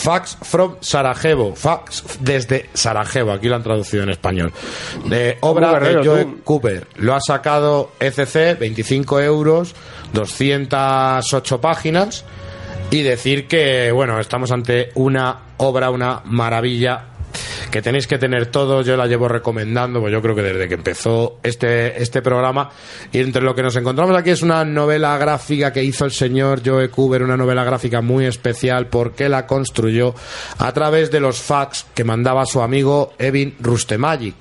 Fax from Sarajevo. Fax desde Sarajevo. Aquí lo han traducido en español. De obra de Joe tú. Cooper. Lo ha sacado ECC, 25 euros, 208 páginas. Y decir que, bueno, estamos ante una obra, una maravilla que tenéis que tener todo, yo la llevo recomendando, pues yo creo que desde que empezó este, este programa, y entre lo que nos encontramos aquí es una novela gráfica que hizo el señor Joe Cooper, una novela gráfica muy especial porque la construyó a través de los fax que mandaba su amigo Evin Rustemagi.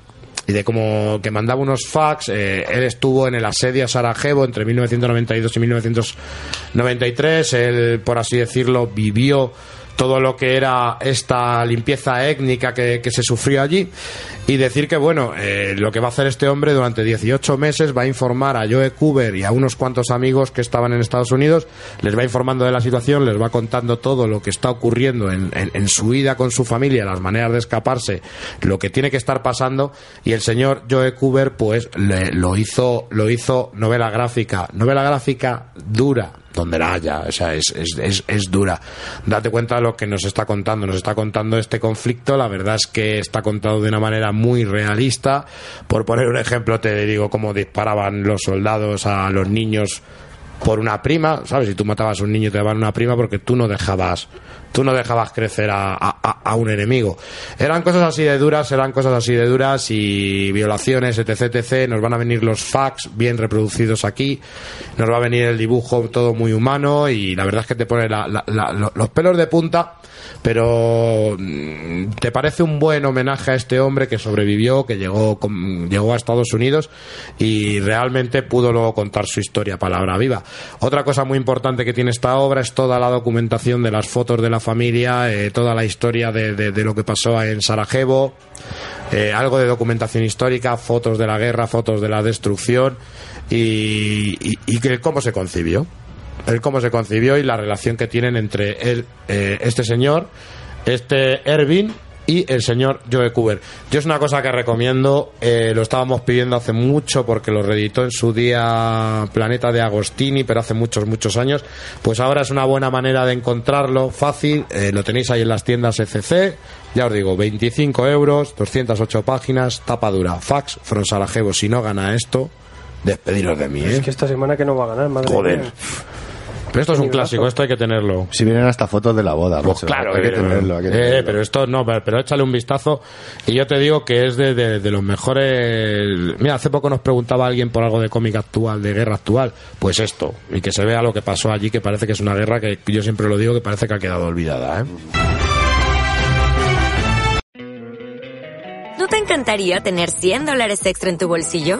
Y de como que mandaba unos fax, eh, él estuvo en el asedio a Sarajevo entre 1992 y 1993, él, por así decirlo, vivió todo lo que era esta limpieza étnica que, que se sufrió allí y decir que bueno eh, lo que va a hacer este hombre durante 18 meses va a informar a Joe Cooper y a unos cuantos amigos que estaban en Estados Unidos les va informando de la situación les va contando todo lo que está ocurriendo en, en- en su vida con su familia las maneras de escaparse lo que tiene que estar pasando y el señor Joe Cooper pues le- lo hizo lo hizo novela gráfica novela gráfica dura donde la haya, o sea, es, es, es, es dura. Date cuenta de lo que nos está contando. Nos está contando este conflicto, la verdad es que está contado de una manera muy realista. Por poner un ejemplo, te digo cómo disparaban los soldados a los niños por una prima, ¿sabes? Si tú matabas a un niño te daban una prima porque tú no dejabas, tú no dejabas crecer a, a- a- un enemigo. Eran cosas así de duras, eran cosas así de duras y violaciones, etc, etc. Nos van a venir los facts bien reproducidos aquí, nos va a venir el dibujo todo muy humano y la verdad es que te pone la- la- la- lo- los pelos de punta, pero mm, te parece un buen homenaje a este hombre que sobrevivió, que llegó, llegó a Estados Unidos y realmente pudo luego contar su historia palabra viva. Otra cosa muy importante que tiene esta obra es toda la documentación de las fotos de la familia, eh, toda la historia de, lo que pasó en Sarajevo, eh, algo de documentación histórica, fotos de la guerra, fotos de la destrucción y que cómo se concibió. El cómo se concibió y la relación que tienen entre él, eh, este señor, este Ervin y el señor Joe Cooper. Yo es una cosa que recomiendo, eh, lo estábamos pidiendo hace mucho porque lo reeditó en su día Planeta de Agostini, pero hace muchos, muchos años. Pues ahora es una buena manera de encontrarlo, fácil, eh, lo tenéis ahí en las tiendas ECC, ya os digo, 25 euros, 208 páginas, tapa dura, fax, from Sarajevo. Si no gana esto, despediros de mí, ¿eh? Es que esta semana que no va a ganar, madre Joder. mía. Pero esto es un clásico, esto hay que tenerlo. Si vienen hasta fotos de la boda, Pues claro, hay que eh, tenerlo. hay que eh, tenerlo. pero esto no, pero, pero échale un vistazo y yo te digo que es de, de- de los mejores. Mira, hace poco nos preguntaba alguien por algo de cómic actual, de guerra actual, pues esto y que se vea lo que pasó allí, que parece que es una guerra que yo siempre lo digo que parece que ha quedado olvidada, ¿eh? ¿No te encantaría tener 100 dólares extra en tu bolsillo?